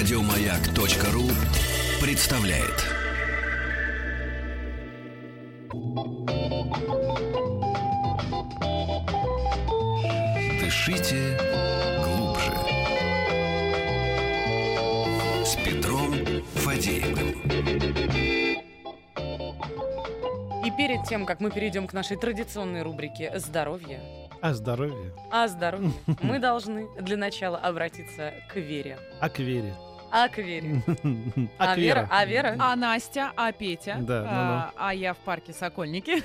Радиомаяк.ру представляет. Дышите глубже. С Петром Фадеевым. И перед тем, как мы перейдем к нашей традиционной рубрике «Здоровье», А здоровье? а здоровье, мы должны для начала обратиться к Вере. А к Вере? А к Вере. А А к Вера? А Вера? А Настя, а Петя, Да, а, а я в парке Сокольники.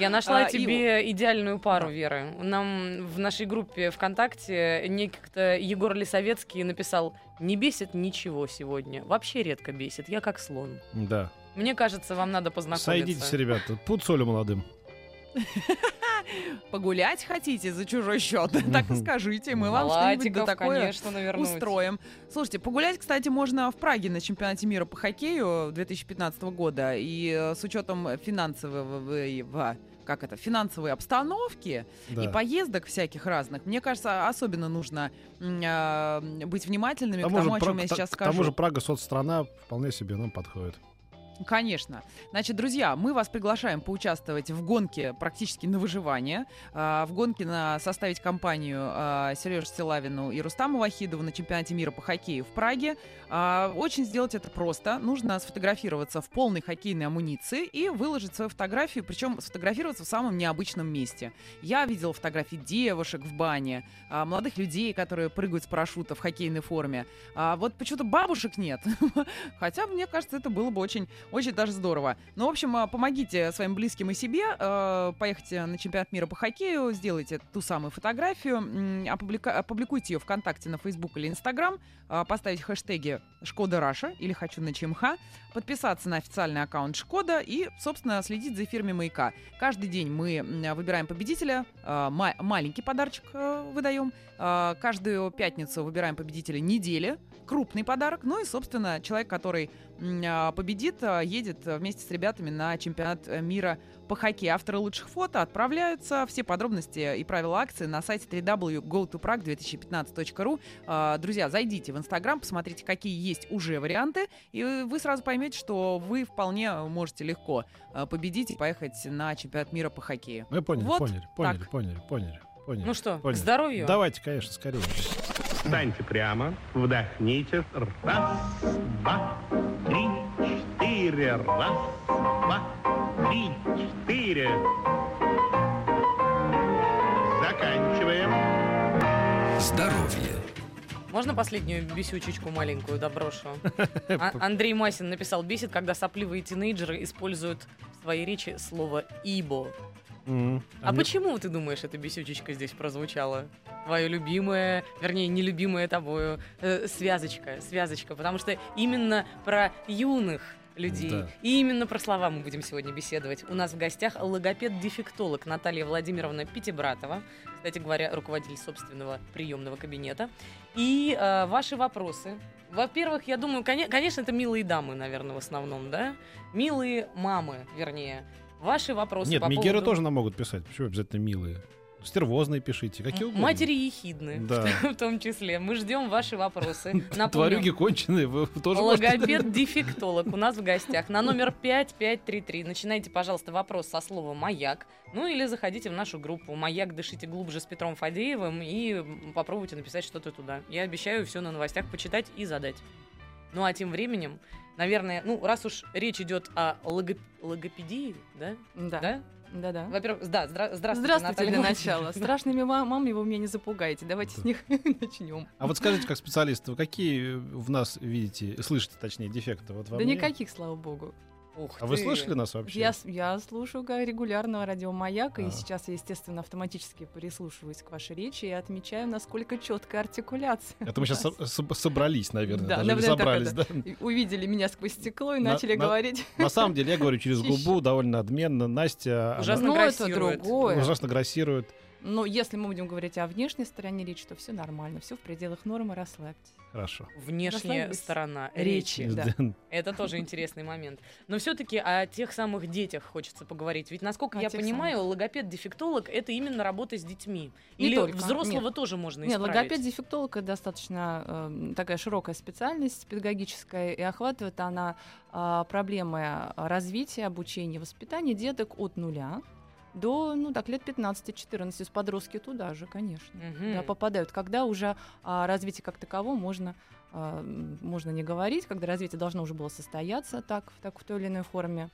Я нашла А, и тебе идеальную пару. Веры. Нам в нашей группе ВКонтакте некто Егор Лисовецкий написал «Не бесит ничего сегодня. Вообще редко бесит. Я как слон». Да. Мне кажется, вам надо познакомиться. Сойдитесь, ребята. Пуд солью молодым. Погулять хотите за чужой счет? Так и скажите, мы вам что-нибудь такое устроим. Слушайте, погулять, кстати, можно в Праге на чемпионате мира по хоккею 2015 года. И э, с учетом финансового как это, финансовой обстановки Да. и поездок всяких разных, мне кажется, особенно нужно а, быть внимательными К к тому, же, о чем я сейчас к тому скажу. же Прага соцстрана вполне себе нам подходит. Конечно. Значит, друзья, мы вас приглашаем поучаствовать в гонке практически на выживание, а, в гонке на составить компанию а, Сереже Силавину и Рустаму Вахидову на чемпионате мира по хоккею в Праге. А, Очень сделать это просто. Нужно сфотографироваться в полной хоккейной амуниции и выложить свою фотографию, причем сфотографироваться в самом необычном месте. Я видела фотографии девушек в бане, молодых людей, которые прыгают с парашюта в хоккейной форме. А вот почему-то бабушек нет. Хотя, мне кажется, это было бы очень очень даже здорово. Ну, в общем, а, помогите своим близким и себе э, поехать на чемпионат мира по хоккею, сделайте ту самую фотографию, опублика- опубликуйте ее ВКонтакте, на Фейсбук или Инстаграм, а, поставить хэштеги Шкода Раша или Хочу на ЧМХ, подписаться на официальный аккаунт Шкода и, собственно, следить за эфирами Маяка. Каждый день мы выбираем победителя, а, ма- маленький подарочек э, выдаем, а, каждую пятницу выбираем победителя недели, крупный подарок, ну и, собственно, человек, который а, победит, а, едет а, вместе с ребятами на чемпионат э, мира по хоккею. Авторы лучших фото отправляются. Все подробности и правила акции на сайте www.gotoprag2015.ru. А, Друзья, зайдите в Инстаграм, посмотрите, какие есть уже варианты, и вы сразу поймете, что вы вполне можете легко а, победить и поехать на чемпионат мира по хоккею. Мы поняли, Вот поняли, поняли, так. поняли, поняли, поняли. Ну что, Поняли. к здоровью? Давайте, конечно, скорее. Встаньте прямо, вдохните. Раз, два, три, четыре. Раз, два, три, четыре. Заканчиваем. Здоровье. Можно последнюю бесючечку маленькую доброшу? А- Андрей Масин написал, бесит, когда сопливые тинейджеры используют в своей речи слово «ибо». М. А мне- почему, ты думаешь, эта бесючечка здесь прозвучала? Твое любимое, вернее, нелюбимое тобою, э, связочка, связочка. Потому что именно про юных людей Да. и именно про слова мы будем сегодня беседовать. У нас в гостях логопед-дефектолог Наталья Владимировна Пятибратова, кстати говоря, руководитель собственного приемного кабинета. И э, ваши вопросы. Во-первых, я думаю, коне- конечно, это милые дамы, наверное, в основном, да? Милые мамы, вернее. Ваши вопросы Нет, по Мегеры поводу... тоже нам могут писать. Почему обязательно милые? Стервозные пишите, какие угодно. Матери ехидны, Да. в том числе. Мы ждем ваши вопросы. Напомню, Тварюги конченые, вы тоже Логопед-дефектолог у нас в гостях на номер 5533. Начинайте, пожалуйста, вопрос со слова «Маяк». Ну или заходите в нашу группу «Маяк. Дышите глубже» с Петром Фадеевым и попробуйте написать что-то туда. Я обещаю все на новостях почитать и задать. Ну а тем временем, наверное, ну раз уж речь идет о логоп- логопедии, да? Да. Да? Да-да. Во-первых, да, здра- здравствуйте, Здравствуйте Наталья для начала. Страшными мамами вы меня не запугаете. Давайте с них начнем. А вот скажите, как специалисты, вы какие в нас видите, слышите, точнее, дефекты? Вот во Да мне? никаких, слава богу. Ух А вы ты. слышали нас вообще? Я, я слушаю регулярно радио Маяк, А. и сейчас я, естественно, автоматически прислушиваюсь к вашей речи и отмечаю, насколько четкая артикуляция. Это мы сейчас собрались, наверное, Да, даже, наверное, собрались, это. да. Увидели меня сквозь стекло и На- начали на- говорить. На самом деле, я говорю через губу, довольно надменно. Настя она Ужасно Ну, это грассирует. другое. ужасно грассирует. Но если мы будем говорить о внешней стороне речи, то все нормально, все в пределах нормы, расслабьтесь. Хорошо. Внешняя сторона Речи. речи. Да. Это тоже интересный момент. Но все-таки о тех самых детях хочется поговорить. Ведь, насколько О я понимаю, логопед-дефектолог это именно работа с детьми. Не Или только, взрослого нет. тоже можно Нет, исправить. логопед-дефектолог это достаточно э, такая широкая специальность педагогическая, и охватывает она э, проблемы развития, обучения, воспитания деток от нуля до, ну так, лет 15-14, с подростки туда же, конечно. Мгм. Да, попадают, когда уже а, развитие как таково можно, а, можно не говорить, когда развитие должно уже было состояться так, в, так, в той или иной форме.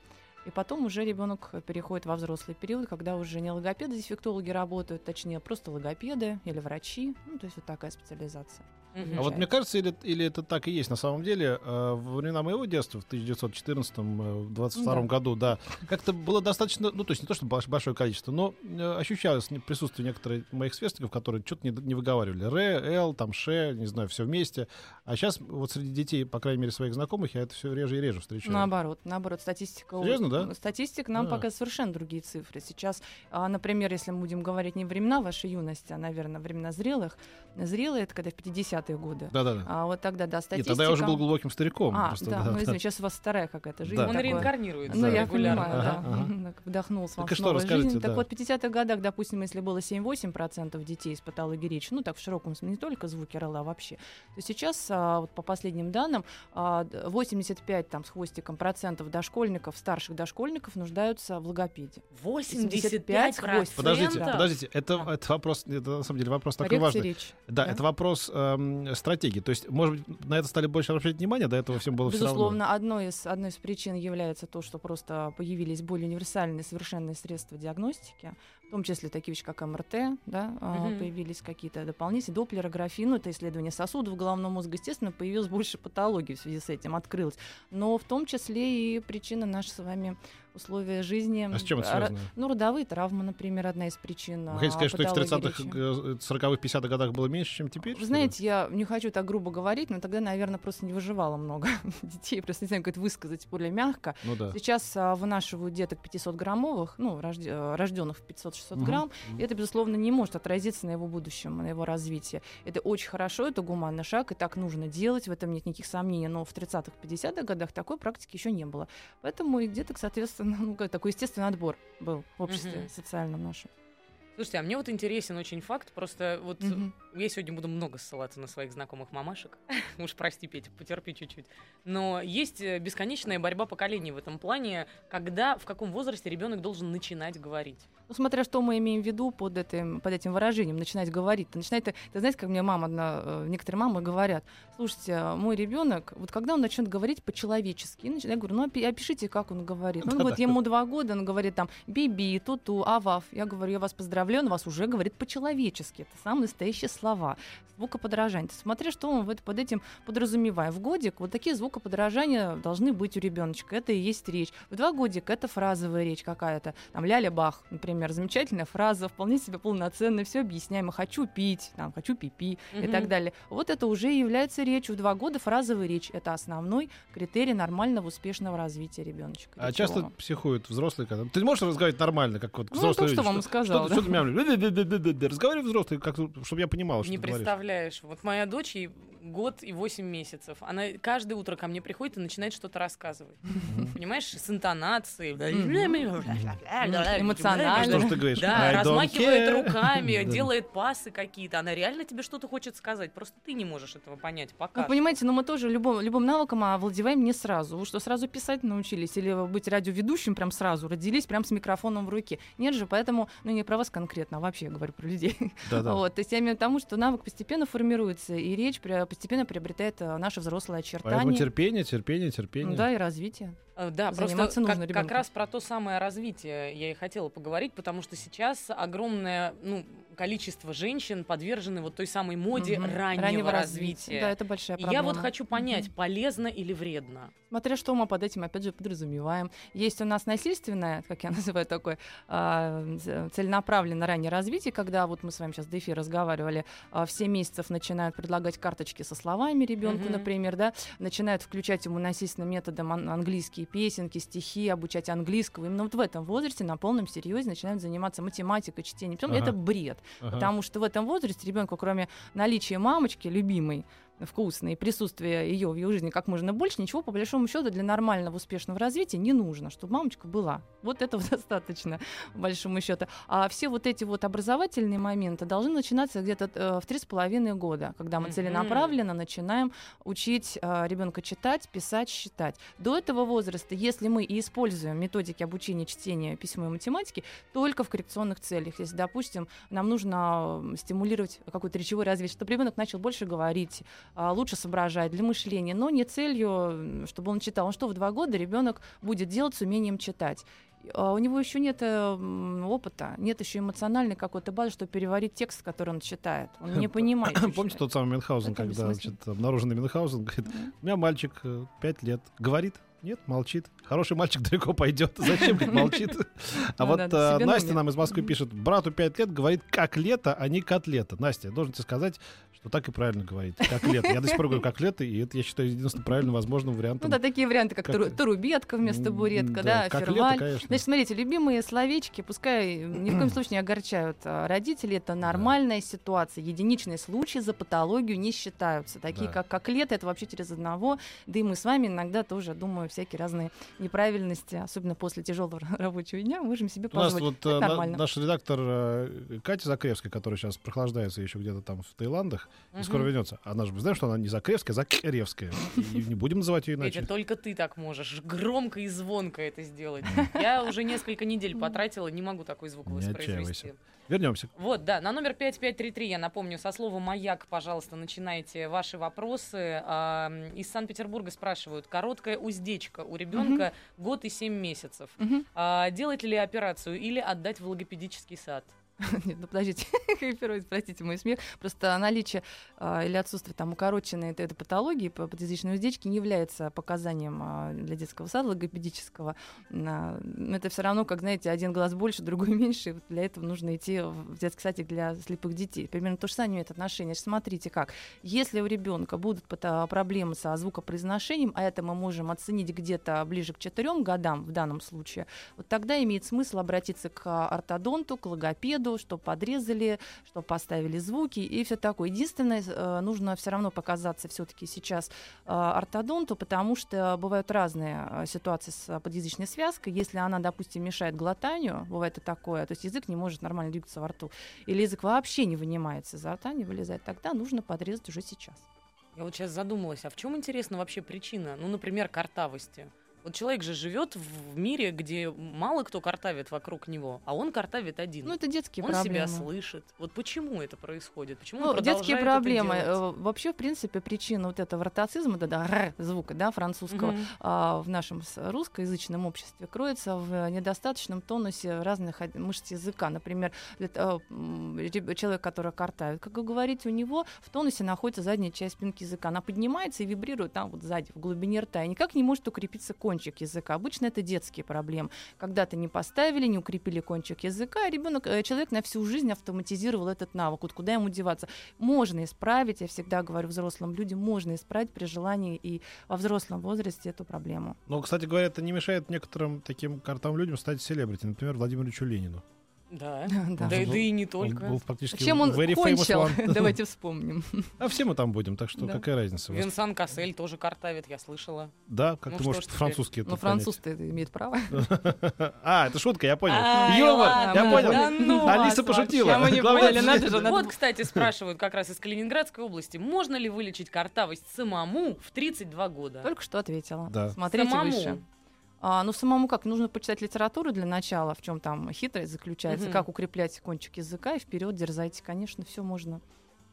И потом уже ребенок переходит во взрослый период, когда уже не логопеды, дефектологи работают, точнее, просто логопеды или врачи. Ну, то есть вот такая специализация. Мгм. А вот мне кажется, или, или это так и есть на самом деле, э, во времена моего детства, в 1914-22 Да. году, да, как-то было достаточно, ну, то есть не то, что больш- большое количество, но э, ощущалось присутствие некоторых моих сверстников, которые что-то не, не выговаривали. Р, Л, там, Ш, не знаю, все вместе. А сейчас вот среди детей, по крайней мере, своих знакомых, я это все реже и реже встречаю. Наоборот, наоборот, статистика... Серьезно, да? Статистика нам А. показывает совершенно другие цифры. Сейчас, а, например, если мы будем говорить не времена вашей юности, а, наверное, времена зрелых, зрелые, это когда в 50-е годы, Да-да-да. А вот тогда, да, И статистика... тогда я уже был глубоким стариком. А, просто, да, ну извини, сейчас у вас вторая какая-то жизнь. Да. Он реинкарнируется Ну, я регулярно. понимаю, да. Ага, так Вдохнулся вам Так и с что, жизнью. да. Так вот, в 50-х годах, допустим, если было 7-8% детей с патологией речи, ну так в широком смысле, не только звуки РЛА, а вообще, то сейчас, а, вот по последним данным, а, д- 85 там, с хвостиком процентов дошкольников, старших дошкольников нуждаются в логопеде. 85 хвостиков. Подождите, Да. подождите, это, Да. это вопрос, это на самом деле вопрос такой Коррекция важный. речи. Да, Да. это вопрос эм, стратегии. То есть, может быть, на это стали больше обращать внимание, до этого всем было все равно. Безусловно, одной из, одной из причин является то, что просто появились более универсальные совершенные средства диагностики, в том числе такие вещи, как МРТ, да, Мгм. появились какие-то дополнительные, доплерографии, ну, это исследование сосудов головного мозга, естественно, появилось больше патологий в связи с этим, открылось. Но в том числе и причина наши с вами условия жизни. А с чем это связано? Ну, родовые травмы, например, одна из причин. Вы а, хотите сказать, что их в патологии 30-х, речи. э, 40-х, 50-х годах было меньше, чем теперь? Вы ли? знаете, я не хочу так грубо говорить, но тогда, наверное, просто не выживало много детей. Просто не знаю, как это высказать более мягко. Ну да. Сейчас а, вынашивают деток 500-граммовых, ну, рожденных в 500-600 Мгм. грамм. Мгм. И это, безусловно, не может отразиться на его будущем, на его развитии. Это очень хорошо, это гуманный шаг, и так нужно делать, в этом нет никаких сомнений. Но в 30-х, 50-х годах такой практики еще не было. Поэтому и деток, соответственно, ну, такой естественный отбор был в обществе Мгм. социальном нашем. Слушайте, а мне вот интересен очень факт, просто вот Мгм. я сегодня буду много ссылаться на своих знакомых мамашек. Уж прости, Петя, потерпи чуть-чуть. Но есть э, бесконечная борьба поколений в этом плане, когда, в каком возрасте ребенок должен начинать говорить. Ну, смотря что мы имеем в виду под этим, под этим выражением, начинать говорить. Ты начинает, ты, ты знаете, как мне мама, одна, э, некоторые мамы говорят, слушайте, а мой ребенок, вот когда он начнет говорить по-человечески, я говорю, ну опи- опишите, как он говорит. Он говорит, ему два года, он говорит там биби, туту, авав. Я говорю, я вас поздравляю, он вас уже говорит по-человечески. Это самые настоящие слова. Звукоподражание. Ты Смотри, что он вот под этим подразумевает. В годик вот такие звукоподражания должны быть у ребеночка. Это и есть речь. В два годика это фразовая речь какая-то. Там ляля бах, например, замечательная фраза, вполне себе полноценная, все объясняемо. Хочу пить, там, хочу пипи и Мгм. так далее. Вот это уже является речью. В два года фразовая речь. Это основной критерий нормального успешного развития ребеночка. А часто психуют взрослые, когда... Ты можешь разговаривать нормально, как вот Ну, взрослые то, что вам и сказала, Что, да. что мямлишь? Разговаривай взрослый, как, чтобы я понимал, что Не ты говоришь. представляешь. Вот моя дочь, ей год и восемь месяцев. Она каждое утро ко мне приходит и начинает что-то рассказывать. Понимаешь, с интонацией. Эмоционально. Что ты говоришь? Да, размахивает руками, делает пасы какие-то. Она реально тебе что-то хочет сказать. Просто ты не можешь этого понять пока. Вы понимаете, но мы тоже любым, любым навыком овладеваем не сразу. Вы что, сразу писать научились? Или быть радиоведущим прям сразу? Родились прям с микрофоном в руке? Нет же, поэтому, ну не про вас конкретно, а вообще я говорю про людей. Да-да. Вот, то есть я имею в виду тому, что навык постепенно формируется, и речь постепенно приобретает э, наши взрослые Поэтому очертания. терпение, терпение, терпение. Ну Да, и развитие. Э, Да, просто Заниматься нужно как, как раз про то самое развитие я и хотела поговорить, потому что сейчас огромное, ну, количество женщин подвержены вот той самой моде Мгм. раннего, развития. Да, это большая И проблема. я вот хочу понять, Мгм. полезно или вредно. Смотря что мы под этим, опять же, подразумеваем. Есть у нас насильственное, как я называю такое, а, целенаправленное раннее развитие, когда вот мы с вами сейчас до эфира разговаривали, а, в 7 месяцев начинают предлагать карточки со словами ребенку, Мгм. например, да, начинают включать ему насильственным методом ан- английские песенки, стихи, обучать английского. Именно вот в этом возрасте на полном серьезе начинают заниматься математикой, чтением. Ага. это бред. Ага. Потому что в этом возрасте ребенку, кроме наличия мамочки любимой, вкусной, и присутствия ее в его жизни как можно больше, ничего по большому счету для нормального успешного развития не нужно, чтобы мамочка была. Вот этого достаточно, по большому счету. А все вот эти вот образовательные моменты должны начинаться где-то э, в три с половиной года, когда мы целенаправленно начинаем учить ребенка читать, писать, считать. До этого возраста, если мы и используем методики обучения чтения, письма и математики, только в коррекционных целях. Если, допустим, нам нужно м, стимулировать какое-то речевое развитие, чтобы ребенок начал больше говорить, лучше соображать для мышления, но не целью, чтобы он читал. Он что, в два года ребенок будет делать с умением читать? А У него еще нет э, опыта, нет еще эмоциональной какой-то базы, чтобы переварить текст, который он читает. Он не понимает. Помните тот самый Мюнхгаузен, когда значит, обнаруженный Мюнхгаузен говорит, у меня мальчик 5 лет, говорит, нет, молчит. Хороший мальчик далеко пойдет. Зачем говорит, молчит? А Ну вот на Настя нам из Москвы пишет, брату 5 лет говорит, как лето, а не котлета. Настя, я должен тебе сказать, что так и правильно говорить. Как лето. Я до сих пор говорю, как лето, и это, я считаю, единственным правильным возможным Ну вариантом. да, такие варианты, как, Как- туру- турубетка вместо буретка, да, да, как конечно. Значит, смотрите, любимые словечки, пускай ни в коем случае не огорчают а, родителей, это нормальная ситуация. Единичные случаи за патологию не считаются. Такие, как, как лето, это вообще через одного. Да и мы с вами иногда тоже, думаю, всякие разные неправильности, особенно после тяжелого рабочего дня, можем себе У нас позволить. вот Это э, на- нормально. наш редактор э, Катя Закревская, которая сейчас прохлаждается еще где-то там в Таиландах, и скоро вернется. Она же, мы знаем, что она не Закревская, а Закревская. И не будем называть ее иначе. Петя, только ты так можешь громко и звонко это сделать. Я уже несколько недель потратила, не могу такой звук воспроизвести. Вернемся. Вот, да, на номер 5533, я напомню, со слова «Маяк», пожалуйста, начинайте ваши вопросы. А, из Санкт-Петербурга спрашивают, короткая уздечка у ребенка год и 7 месяцев. А, делать ли операцию или отдать в логопедический сад? Нет, ну подождите, простите мой смех. Просто наличие а, или отсутствие там укороченной этой, этой патологии по подъязычной уздечке не является показанием а, для детского сада логопедического. А, но это все равно, как, знаете, один глаз больше, другой меньше. И вот для этого нужно идти в детский садик для слепых детей. Примерно то же самое имеет отношение. Смотрите как. Если у ребенка будут пата- проблемы со звукопроизношением, а это мы можем оценить где-то ближе к четырем годам в данном случае, вот тогда имеет смысл обратиться к ортодонту, к логопеду, что подрезали, что поставили звуки и все такое. Единственное, э, нужно все равно показаться все-таки сейчас э, ортодонту, потому что бывают разные э, ситуации с подъязычной связкой. Если она, допустим, мешает глотанию, бывает и такое, то есть язык не может нормально двигаться во рту, или язык вообще не вынимается изо рта, не вылезает, тогда нужно подрезать уже сейчас. Я вот сейчас задумалась, а в чем, интересно, вообще причина? Ну, например, картавости. Вот человек же живет в мире, где мало кто картавит вокруг него, а он картавит один. Ну, это детские он проблемы. себя слышит. Вот почему это происходит? Почему Ну, он детские проблемы. Э, Вообще, в принципе, причина вот этого ротацизма, да, да, р звука, да, французского, Мгм. а, в нашем русскоязычном обществе кроется в недостаточном тонусе разных мышц языка. Например, а, реб- человек, который картает, как вы говорите, у него в тонусе находится задняя часть спинки языка. Она поднимается и вибрирует там вот сзади, в глубине рта, и никак не может укрепиться кончик языка. Обычно это детские проблемы. Когда-то не поставили, не укрепили кончик языка, и ребенок, э, человек на всю жизнь автоматизировал этот навык. Вот куда ему деваться? Можно исправить, я всегда говорю взрослым людям, можно исправить при желании и во взрослом возрасте эту проблему. Но, кстати говоря, это не мешает некоторым таким картам людям стать селебрити. Например, Владимиру Ильичу Ленину. Да. Да. Да, и- Он да и не Он только. был практически Чем он very кончил? Давайте вспомним. А все мы там будем, так что Да. какая разница? Винсан Кассель тоже картавит, я слышала. Да, как Ну ты можешь французский это Ну, француз-то это имеет право. А, это шутка, я понял. Ай, Юмор, я понял. ну Алиса пошутила. Вот, кстати, спрашивают как раз из Калининградской области, можно ли вылечить картавость самому в 32 года? Только что ответила. Смотрите выше. А, ну, самому как? Нужно почитать литературу для начала, в чем там хитрость заключается, Мгм. как укреплять кончик языка, и вперед дерзайте, конечно, все можно.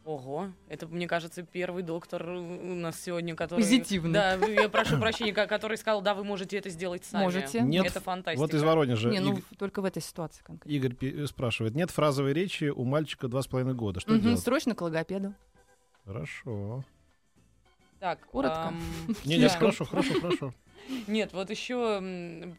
Ого, это, мне кажется, первый доктор у нас сегодня, который... Позитивный. Да, я прошу прощения, ко- который сказал, да, вы можете это сделать сами. Можете. Нет, Это фантастика. Вот из Воронежа Не, ну Иг- только в этой ситуации конкретно. Игорь пи- спрашивает. Нет фразовой речи у мальчика два с половиной года. Что Мгм, делать? Срочно к логопеду. Хорошо. Так, Коротко. Не, не, хорошо, хорошо, хорошо. Нет, вот еще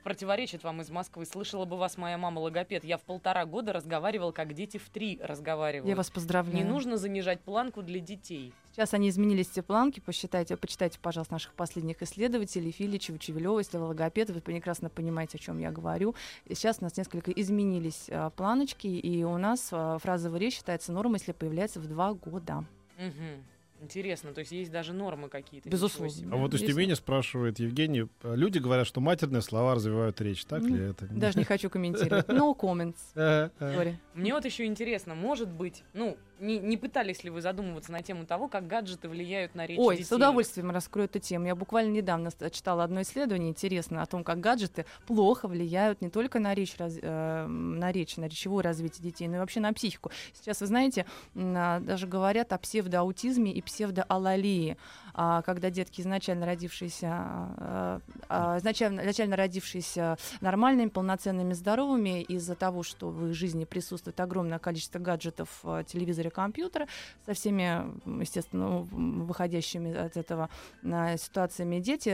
противоречит вам из Москвы. Слышала бы вас моя мама логопед. Я в полтора года разговаривал, как дети в три разговаривают. Я вас поздравляю. Не нужно занижать планку для детей. Сейчас они изменились, эти планки. Посчитайте, почитайте, пожалуйста, наших последних исследователей, Филичева, Чевелева, если вы логопед, вы прекрасно понимаете, о чем я говорю. И сейчас у нас несколько изменились а, планочки, и у нас а, фразовая речь считается нормой, если появляется в два года. Мгм. Интересно, то есть есть даже нормы какие-то. Безусловно. А вот из. Тюмени спрашивает Евгений. э, Люди говорят, что матерные слова развивают речь. Так ли это? Даже не хочу комментировать. No comments. Э, э. Мне вот еще интересно, может быть, ну, не, не пытались ли вы задумываться на тему того, как гаджеты влияют на речь Ой, детей? с удовольствием раскрою эту тему. Я буквально недавно читала одно исследование интересное о том, как гаджеты плохо влияют не только на речь, раз- э, на речь, на речевое развитие детей, но и вообще на психику. Сейчас, вы знаете, а, даже говорят о псевдоаутизме и псевдоалалии, когда детки изначально родившиеся, а, а, изначально, изначально родившиеся нормальными, полноценными, здоровыми, из-за того, что в их жизни присутствует огромное количество гаджетов, телевизора, компьютера, со всеми, естественно, ну, выходящими от этого а, ситуациями дети,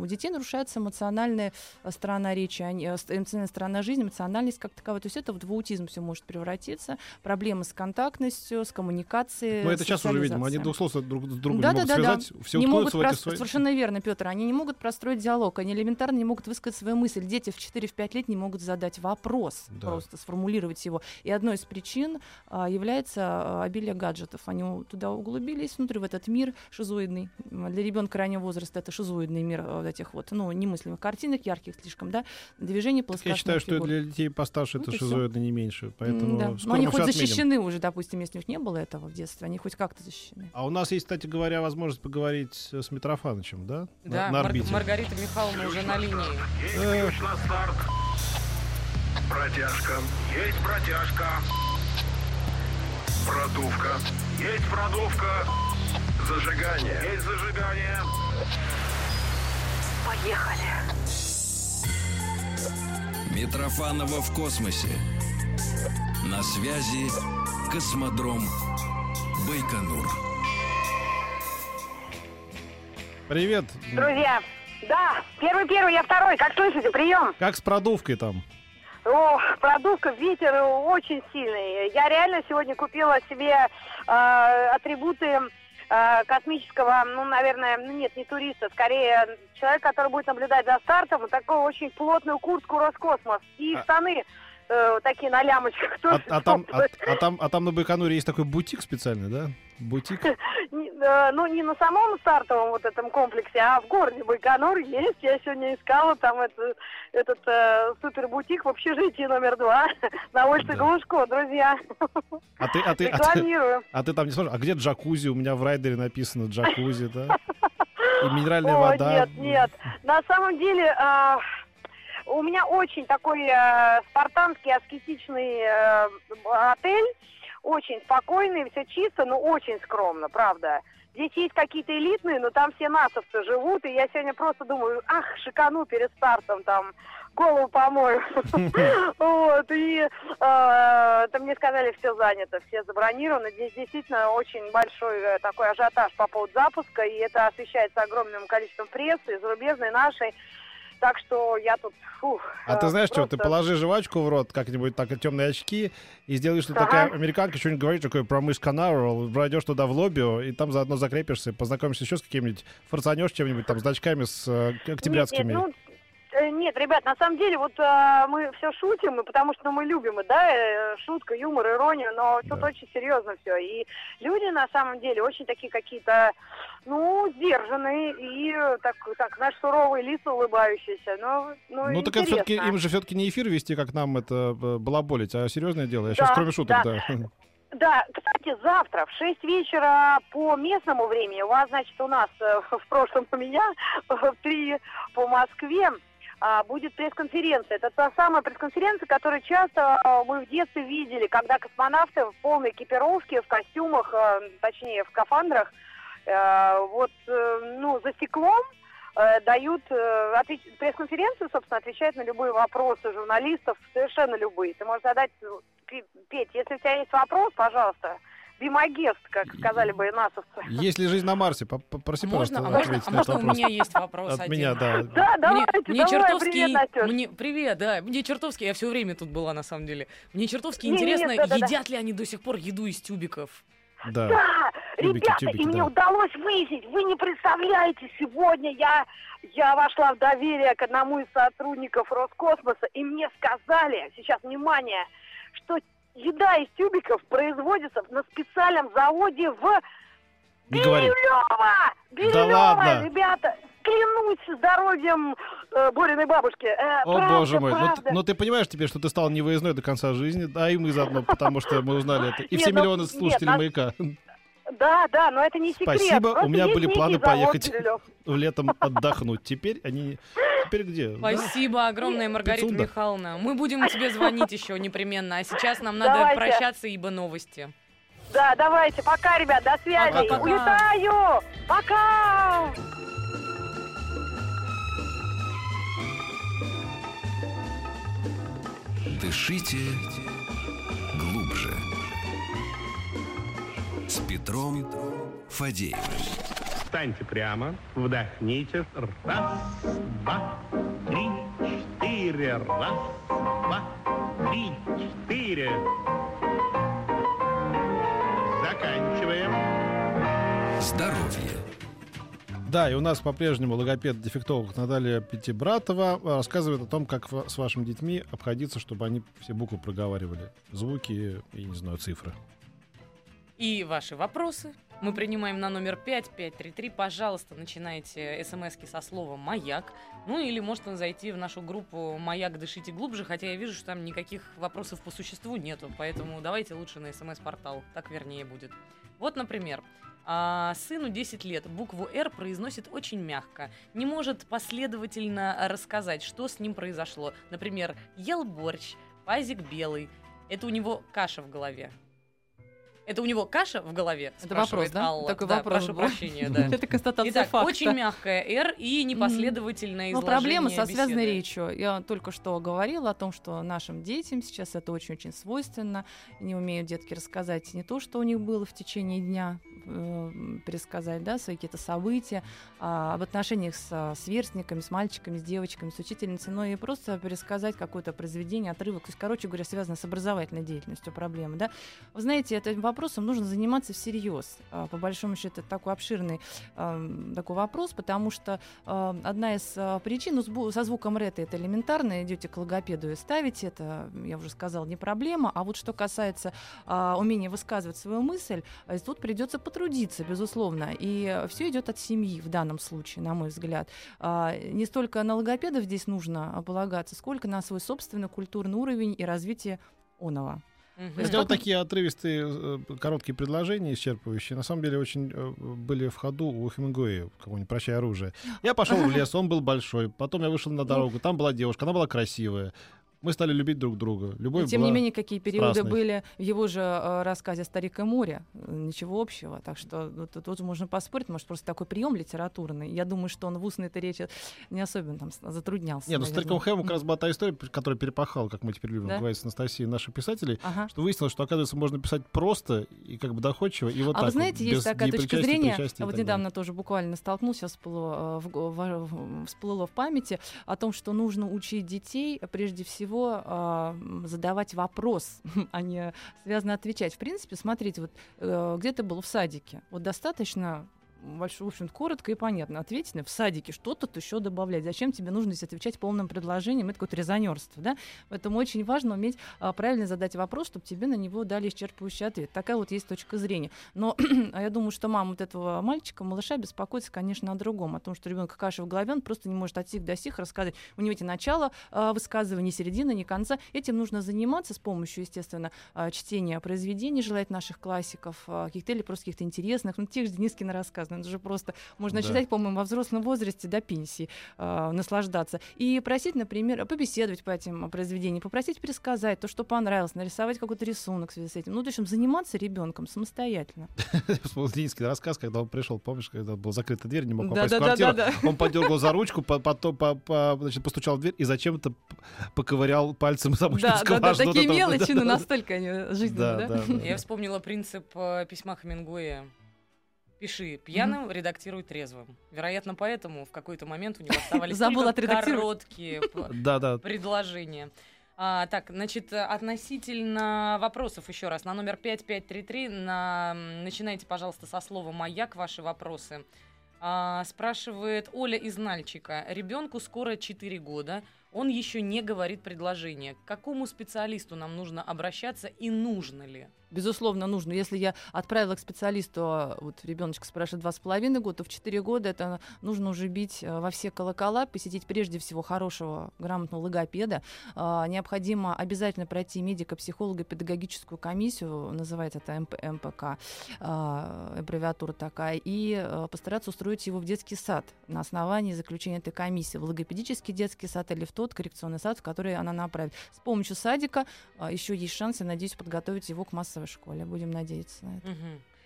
у детей нарушается эмоциональная сторона речи, они, э, эмоциональная сторона жизни, эмоциональность как таковая. То есть это вот в аутизм все может превратиться, проблемы с контактностью, с коммуникацией. Мы это сейчас уже видим. Они двух слов друг с другом Да, не могут да, да, да. связать. Все не могут прос- свои... Совершенно верно, Петр. Они не могут простроить диалог, они элементарно не могут высказать свою мысль. Дети в 4-5 лет не могут задать вопрос, Да. просто сформулировать его. И одной из причин а, является а, обилие гаджетов. Они туда углубились внутрь, в этот мир шизоидный. Для ребенка раннего возраста это шизоидный мир а, вот этих вот, ну, немыслимых картинок, ярких слишком, да, движений плоскостных я считаю, что фигур. для детей постарше Вот это шизоидно не меньше. Поэтому да. Но они хоть защищены уже, допустим, если у них не было этого в детстве, они хоть как-то защищены. А у нас есть, кстати говоря, возможность поговорить э, с Митрофановичем, да? На- Да, на, Мар- орбите. Маргарита Михайловна уже на линии. Э, Ключ на старт. Протяжка. Есть протяжка. Продувка. Есть продувка. Зажигание. Есть зажигание. Митрофанова в космосе. На связи космодром Байконур. Привет. Друзья, да, первый-первый, я второй, как слышите, прием. Как с продувкой там? О, продувка, ветер очень сильный. Я реально сегодня купила себе э, атрибуты э, космического, ну, наверное, ну, нет, не туриста, скорее человек, который будет наблюдать за стартом, вот такую очень плотную куртку Роскосмос и А- штаны э, такие на лямочках. А, а там, а, а там, а там на Байконуре есть такой бутик специальный, да? Бутик. Э, ну, не на самом стартовом вот этом комплексе, а в городе Байконур есть. Я сегодня искала там это- этот э, супер-бутик в общежитии номер два на улице. Глушко, друзья. А ты, а ты, а ты, а ты там не смотришь? А где джакузи? У меня в райдере написано джакузи, да? И минеральная вода. нет, нет. На самом деле, а, у меня очень такой э, спартанский, аскетичный э, отель. Очень спокойный, все чисто, но очень скромно, правда. Здесь есть какие-то элитные, но там все насовцы живут, и я сегодня просто думаю, ах, шикану перед стартом, там, голову помою. Вот, и э, там мне сказали, все занято, все забронировано. Здесь действительно очень большой э, такой ажиотаж по поводу запуска, и это освещается огромным количеством прессы, зарубежной, нашей. Так что я тут, фух, А ты э, знаешь что, ты просто- положи жвачку в рот, как-нибудь так, темные очки, и сделаешь, что Ага. такая американка что-нибудь говорит, такое про мышь Канару, пройдешь туда в лобби, и там заодно закрепишься, познакомишься еще с каким-нибудь, форцанешь чем-нибудь там, с значками, с э, октябрятскими. Нет, нет, ну, нет, ребят, на самом деле, вот э, мы все шутим, потому что ну, мы любим, да, э, шутка, юмор, иронию, но тут Да. очень серьезно все. И люди, на самом деле, очень такие какие-то, ну, сдержанные и э, так, так, знаешь, суровые лица улыбающиеся. Ну, ну, Ну так это все-таки, им же все-таки не эфир вести, как нам это э, балаболить, а серьезное дело. Я сейчас Да, кроме шуток, да. да. Да, кстати, завтра в 6 вечера по местному времени, у вас, значит, у нас э, в прошлом у меня, в 3 по Москве, а, будет пресс-конференция. Это та самая пресс-конференция, которую часто а, мы в детстве видели, когда космонавты в полной экипировке, в костюмах, а, точнее, в скафандрах, э, вот, э, ну, за стеклом э, дают отвеч- пресс-конференцию, собственно, отвечают на любые вопросы журналистов, совершенно любые. Ты можешь задать, Пи- Петь, если у тебя есть вопрос, пожалуйста, guest, как сказали бы насовцы. Есть ли жизнь на Марсе? По- Попроси, Можно, пожалуйста, можно, ответить а на можно этот у вопрос. меня есть вопрос От один? меня, да. Да, давайте, мне, мне давай, чертовски, привет, Настюш. мне, привет, да, мне чертовски, я все время тут была на самом деле. Мне чертовски Не, не, интересно, да-да-да. едят ли они до сих пор еду из тюбиков. Да. Да, Тюбики, ребята, тюбики, и мне да. удалось выяснить, вы не представляете, сегодня я, я вошла в доверие к одному из сотрудников Роскосмоса, и мне сказали, сейчас внимание, что еда из тюбиков производится на специальном заводе в Не говори. Бирюлево, ладно. ребята! Клянусь здоровьем э, Бориной бабушки. Э, О, правда, боже мой. Ну, правда. т- ну, ты понимаешь теперь, что ты стал невыездной до конца жизни, да, и мы заодно, потому что мы узнали это. И все ну, миллионы слушателей «Маяка». Да, да, но это не секрет. Спасибо, у Просто меня есть были планы поехать. Бирюлев. летом отдохнуть. Теперь они... Теперь где? Да. Спасибо огромное, Маргарита Пицунда. Михайловна. Мы будем тебе звонить еще непременно, а сейчас нам надо Давайте. прощаться, ибо новости. Да, давайте. Пока, ребят, до связи. Пока-пока. Улетаю. Пока. Дышите глубже. С Петром Фадеевым. Встаньте прямо, вдохните. Раз, два, три, четыре. Раз, два, три, четыре. Заканчиваем. Здоровье. Да, и у нас по-прежнему логопед-дефектолог Наталья Пятибратова э, рассказывает о том, как с вашими детьми обходиться, чтобы они все буквы проговаривали. Звуки и, не знаю, цифры. И ваши вопросы мы принимаем на номер 5533. Пожалуйста, начинайте смски со словом «Маяк». Ну или можно зайти в нашу группу «Маяк. Дышите глубже», хотя я вижу, что там никаких вопросов по существу нету, поэтому давайте лучше на смс-портал, так вернее будет. Вот, например, а, сыну 10 лет, букву «Р» произносит очень мягко. Не может последовательно рассказать, что с ним произошло. Например, ел борщ, пазик белый. Это у него каша в голове. Это у него каша в голове? Это вопрос, да? Алла. Такой да, вопрос прошу был. прощения, да. Это констатация Итак, факта. очень мягкая «Р» и непоследовательное Но изложение проблема со связанной речью. Я только что говорила о том, что нашим детям сейчас это очень-очень свойственно. Не умеют детки рассказать не то, что у них было в течение дня, э, пересказать, да, свои какие-то события, а, об отношениях с сверстниками, с мальчиками, с девочками, с учительницей, но и просто пересказать какое-то произведение, отрывок. То есть, короче говоря, связано с образовательной деятельностью проблемы. Да? Вы знаете, этим вопросом нужно заниматься всерьез. А, По большому счету, это такой обширный такой вопрос, потому что а, одна из а, причин, ну, со звуком рэта это элементарно, идете к логопеду и ставите, это, я уже сказала, не проблема, а вот что касается умения высказывать свою мысль, тут придется потрудиться, безусловно, и все идет от семьи в данном случае, на мой взгляд. Не столько на логопедов здесь нужно полагаться, сколько на свой собственный культурный уровень и развитие оного. Хотя вот такие отрывистые э, короткие предложения, исчерпывающие, на самом деле очень э, были в ходу у Хемингуэя, какого-нибудь «Прощай оружие». Я пошел в лес, он был большой, потом я вышел на дорогу, там была девушка, она была красивая. Мы стали любить друг друга. Любовь Но, тем была... не менее, какие периоды страстной. были в его же э, рассказе «Старик и море». Э, Ничего общего. Так что ну, тут, тут можно поспорить, может, просто такой прием литературный. Я думаю, что он в устной речи не особенно там затруднялся. Нет, ну с. Стариком Хэмом как раз была та история, которая перепахала, как мы теперь любим Да? говорить с Анастасией, наших писателей, Ага. что выяснилось, что, оказывается, можно писать просто и как бы доходчиво, и вот а так вы знаете, вот, есть такая точка зрения, и вот далее. недавно тоже буквально столкнулся, всплыло, э, всплыло в памяти о том, что нужно учить детей прежде всего а, м, задавать вопрос, а не связано отвечать. В принципе, смотрите, вот э, где ты был в садике? Вот достаточно большой, в общем коротко и понятно. Ответить на в садике, что тут еще добавлять? Зачем тебе нужно здесь отвечать полным предложением? Это какое-то резонерство, да? Поэтому очень важно уметь а, правильно задать вопрос, чтобы тебе на него дали исчерпывающий ответ. Такая вот есть точка зрения. Но а я думаю, что мама вот этого мальчика, малыша, беспокоится, конечно, о другом, о том, что ребенок каша в голове, он просто не может от сих до сих рассказать. У него эти начала а, высказывания, ни середины, ни конца. Этим нужно заниматься с помощью, естественно, а, чтения произведений, желательно наших классиков, а, каких-то или просто каких-то интересных, ну, тех же Денискина рассказов, серьезно. Это же просто можно Да. читать, по-моему, во взрослом возрасте до пенсии э, наслаждаться. И просить, например, побеседовать по этим произведениям, попросить пересказать то, что понравилось, нарисовать какой-то рисунок в связи с этим. Ну, в общем, заниматься ребенком самостоятельно. Вспомнил Ленинский рассказ, когда он пришел, помнишь, когда была закрыта дверь, не мог Да, попасть да, в да, квартиру. Он подергал за ручку, по- потом постучал в дверь и зачем-то поковырял пальцем замочную Да, да, да, скважину. такие мелочи, но да, настолько они жизненные, да. Я вспомнила принцип э, письма Хемингуэя. Пиши пьяным, редактируй трезвым. Вероятно, поэтому в какой-то момент у него оставались короткие предложения. А, так, значит, относительно вопросов еще раз. На номер 5533 на... начинайте, пожалуйста, со слова «Маяк» ваши вопросы. А, спрашивает Оля из Нальчика. Ребенку скоро 4 года. Он еще не говорит предложение. К какому специалисту нам нужно обращаться и нужно ли? Безусловно, нужно. Если я отправила к специалисту, а, вот ребеночек спрашивает два с половиной года, то в четыре года это нужно уже бить э, во все колокола, посетить прежде всего хорошего, грамотного логопеда. А, Необходимо обязательно пройти медико-психолого-педагогическую комиссию, называется это МП, МПК, а, аббревиатура такая, и э, постараться устроить его в детский сад на основании заключения этой комиссии, в логопедический детский сад или в тот коррекционный сад, в который она направит. С помощью садика еще есть шанс, я надеюсь, подготовить его к массовой школе. Будем надеяться на это.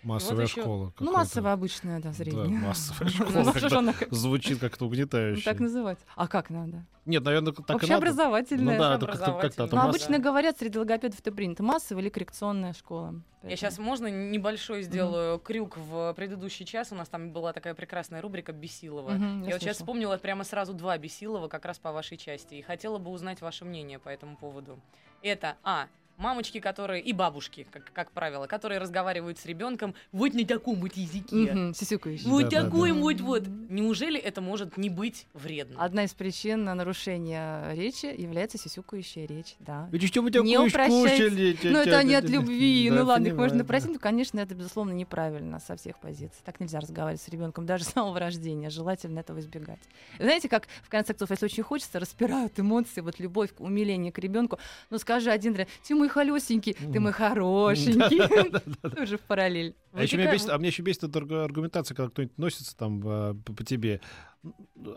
Массовая ещё- школа. Ну, какая-то. массовая обычная, да, Да, средняя. массовая Ну, школа. как- Звучит как-то угнетающе. Так называется. А как надо? Нет, наверное, так и надо. Общеобразовательная. Ну да, это как-то как-то Общеобразовательная. Но Ну, обычно говорят, среди логопедов это принято. Массовая или коррекционная школа. Я Поэтому- сейчас можно небольшой сделаю крюк в предыдущий час. У нас там была такая прекрасная рубрика Бесилова. Мгм, Я, вот сейчас слышала. вспомнила прямо сразу два Бесилова как раз по вашей части. И хотела бы узнать ваше мнение по этому поводу. Это, а, мамочки, которые, и бабушки, как, как правило, которые разговаривают с ребенком вот на таком вот языке. Мгм, сисюкающий. Вот Да, да, такой да. вот вот. Неужели это может не быть вредно? Одна из причин нарушения речи является сисюкающая речь, да. Вы что, вы Не скушали? Ну, это не от любви. Да, ну ладно, их можно да. простить. Ну, конечно, это, безусловно, неправильно со всех позиций. Так нельзя разговаривать с ребенком даже с самого рождения. Желательно этого избегать. Знаете, как в конце концов, если очень хочется, распирают эмоции, вот любовь, умиление к ребенку. Ну, скажи один раз, ты мой холесенький, ты мой хорошенький. Тоже в параллель. А, еще меня бесит, а мне еще бесит эта аргу- аргументация, когда кто-нибудь носится там а, по, по тебе.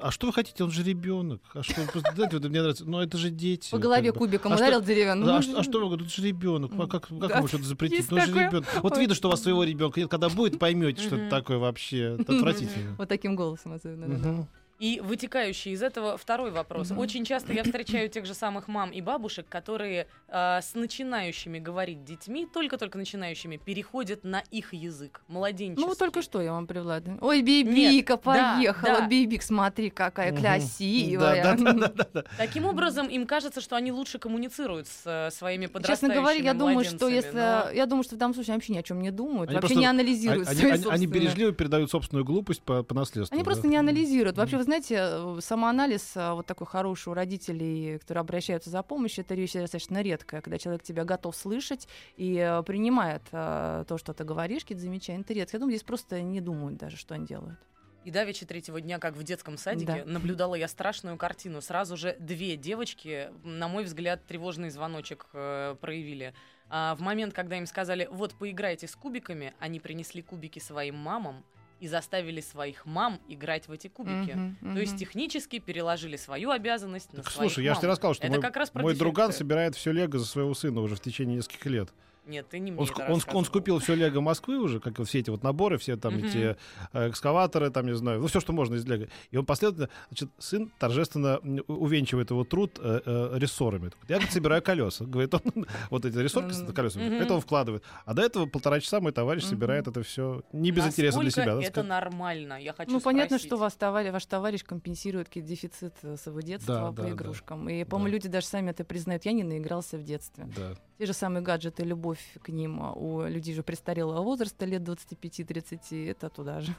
А что вы хотите? Он же ребенок. А что? Знаете, вот мне нравится. Ну, это же дети. По голове кубиком А ударил деревянным. Да, а, Ну, что, а что вы говорите? Это же ребенок. А как, как Да, что-то запретить? Ну, же ребенок. Вот видно, что у вас своего ребенка нет. Когда будет, поймете, что это такое вообще. Это отвратительно. Вот таким голосом особенно. И вытекающий из этого второй вопрос. Мгм. Очень часто я встречаю тех же самых мам и бабушек, которые а, с начинающими говорить детьми, только-только начинающими, переходят на их язык, младенческий. Ну, вот только что я вам привела. Ой, Бибика Нет, поехала. да. Бибик, смотри, какая Мгм. красивая. Да, да, да, да, да. Таким образом, им кажется, что они лучше коммуницируют с э, своими Честно подрастающими говоря, я думаю, что если но- я думаю, что в данном случае они вообще ни о чем не думают, Они вообще просто- не анализируют. Они, свои они- они собственные. бережливо передают собственную глупость по, по наследству. Они да. просто не анализируют. Вообще, знаете, э, самоанализ э, вот такой хороший у родителей, которые обращаются за помощью, это вещь достаточно редкая, когда человек тебя готов слышать и э, принимает э, то, что ты говоришь, какие-то замечания. Это редко. Я думаю, здесь просто не думают даже, что они делают. И давеча третьего дня, как в детском садике, Да. наблюдала я страшную картину. Сразу же две девочки, на мой взгляд, тревожный звоночек э, проявили. А в момент, когда им сказали, вот поиграйте с кубиками, они принесли кубики своим мамам и заставили своих мам играть в эти кубики. Мгм, То есть технически переложили свою обязанность на Так, своих слушай, я же мам. тебе рассказал, что Это мой, как раз мой друган собирает все лего за своего сына уже в течение нескольких лет. Нет, ты не мне Он, это он, он скупил все лего Москвы уже, как и все эти вот наборы, все там Мгм. эти э, экскаваторы, там, не знаю, ну все, что можно из лего. И он последовательно, значит, сын торжественно увенчивает его труд э, э, рессорами. Я, говорит, собираю колеса. Говорит, он, вот эти рессорки с колесами, это он вкладывает. А до этого полтора часа мой товарищ собирает это все не без интереса для себя. это сказать. нормально? Я хочу Ну, понятно, что вас товарищ, ваш товарищ компенсирует какие-то дефициты своего детства Да, по да, да. игрушкам. И, по-моему, Да. люди даже сами это признают. Я не наигрался в детстве. Да. Те же самые гаджеты, любовь к ним а, у людей же престарелого возраста, лет 25-30, это туда же.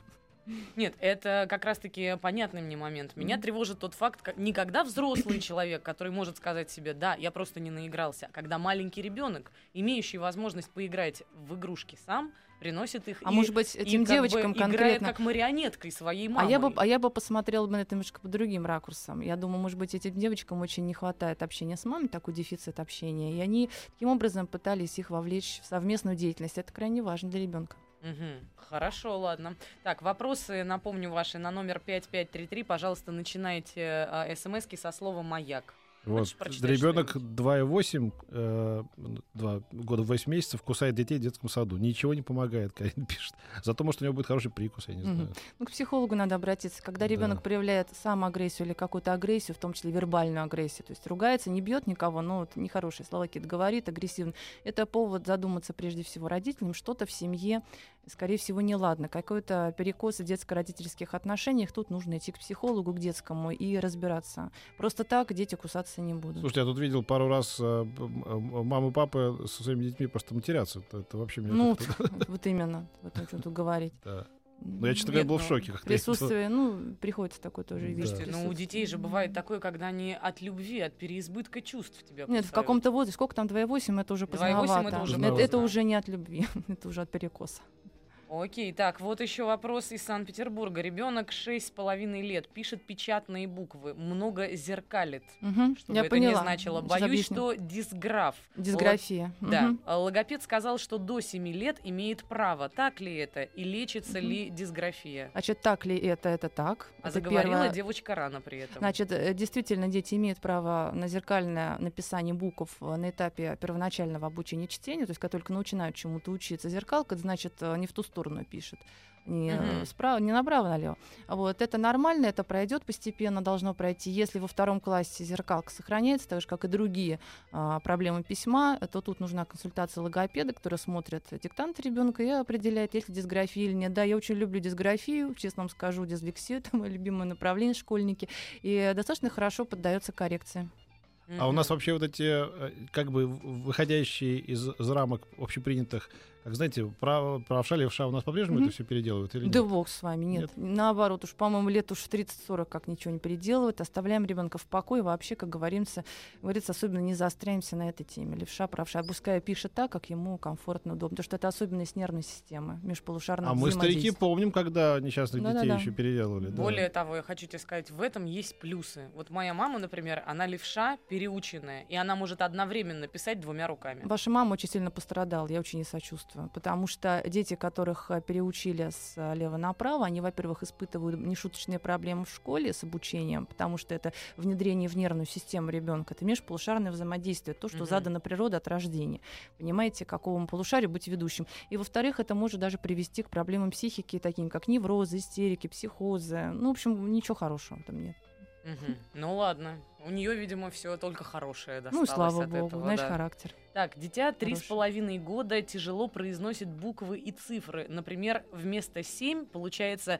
Нет, это как раз-таки понятный мне момент. Меня Мгм. тревожит тот факт, как не когда взрослый человек, который может сказать себе, да, я просто не наигрался, а когда маленький ребенок, имеющий возможность поиграть в игрушки сам, приносит их А и, может быть, этим как бы девочкам конкретно... как марионеткой своей А мамы. я, бы, а я бы посмотрела бы на это немножко по другим ракурсам. Я думаю, может быть, этим девочкам очень не хватает общения с мамой, такой дефицит общения. И они таким образом пытались их вовлечь в совместную деятельность. Это крайне важно для ребенка. Мгм. Хорошо, ладно. Так, вопросы, напомню, ваши на номер 5533. Пожалуйста, начинайте а, смски со слова «Маяк». Вот. Ребенок что-нибудь? 2,8, э, два года 8 месяцев кусает детей в детском саду. Ничего не помогает, Карин пишет. Зато, может, у него будет хороший прикус, я не знаю. Ну, к психологу надо обратиться. Когда Да. ребенок проявляет самоагрессию или какую-то агрессию, в том числе вербальную агрессию, то есть ругается, не бьет никого, но вот нехорошие слова какие-то говорит, агрессивно, это повод задуматься прежде всего родителям, что-то в семье, скорее всего, неладно. Какой-то перекос в детско-родительских отношениях, тут нужно идти к психологу, к детскому и разбираться. Просто так дети кусаться не будут. Слушайте, я тут видел пару раз э, м- мамы и папы со своими детьми просто матерятся. Это, это вообще меня Ну, вот именно, вот о чем тут говорить. да. Но я, честно говоря, был в ну, шоке. Как Присутствие, ну, приходится такое тоже Да. видеть. Слушайте, ну у детей же бывает такое, когда они от любви, от переизбытка чувств тебя Нет, в каком-то возрасте, сколько там 2,8, это уже 2,8 это поздновато. уже это, поздно. это уже не от любви, это уже от перекоса. Окей, так, вот еще вопрос из Санкт-Петербурга. Ребенок 6,5 лет, пишет печатные буквы, много зеркалит. Мгм, Что Я бы это поняла. ни значило. Сейчас Боюсь, объясню. что дисграф. Дисграфия. Лог- Да. Мгм. А Логопед сказал, что до 7 лет имеет право. Так ли это? И лечится ли дисграфия? Значит, так ли это? Это так. А Это заговорила первое. девочка рано при этом. Значит, э, действительно, дети имеют право на зеркальное написание букв э, на этапе первоначального обучения чтению, то есть как только начинают чему-то учиться. Зеркалка, это значит, э, не в ту сторону пишет. Не, Мгм. справа, не направо, налево. Вот, это нормально, это пройдет постепенно, должно пройти. Если во втором классе зеркалка сохраняется, так же, как и другие а, проблемы письма, то тут нужна консультация логопеда, который смотрит диктант ребенка и определяет, есть ли дисграфия или нет. Да, я очень люблю дисграфию, честно вам скажу, дислексию это мое любимое направление школьники, и достаточно хорошо поддается коррекции. А у нас вообще вот эти, э, как бы, выходящие из, из рамок общепринятых, как знаете, право, правша, левша у нас по-прежнему Мгм. это все переделывают или Да нет? бог с вами, нет. Наоборот, уж, по-моему, лет уж в 30-40 как ничего не переделывают. Оставляем ребенка в покое. Вообще, как говорится, говорится, особенно не заостряемся на этой теме. Левша, правша. Пускай пишет так, как ему комфортно, удобно. Потому что это особенность нервной системы, межполушарного А мы, старики, помним, когда несчастных детей Да-да-да. еще переделывали. да. Более того, я хочу тебе сказать, в этом есть плюсы. Вот моя мама, например, она левша переученная, и она может одновременно писать двумя руками. Ваша мама очень сильно пострадала, я очень ей сочувствую. Потому что дети, которых э, переучили с лева направо, они, во-первых, испытывают нешуточные проблемы в школе с обучением, потому что это внедрение в нервную систему ребенка. Это межполушарное взаимодействие, то, что Мгм. задано природой от рождения. Понимаете, какому полушарию быть ведущим. И, во-вторых, это может даже привести к проблемам психики, таким как неврозы, истерики, психозы. Ну, в общем, ничего хорошего этом нет. Ну ладно. У нее, видимо, все только хорошее ну, досталось слава от богу, этого, знаешь, да. характер. Так, дитя три с половиной года тяжело произносит буквы и цифры. Например, вместо семь получается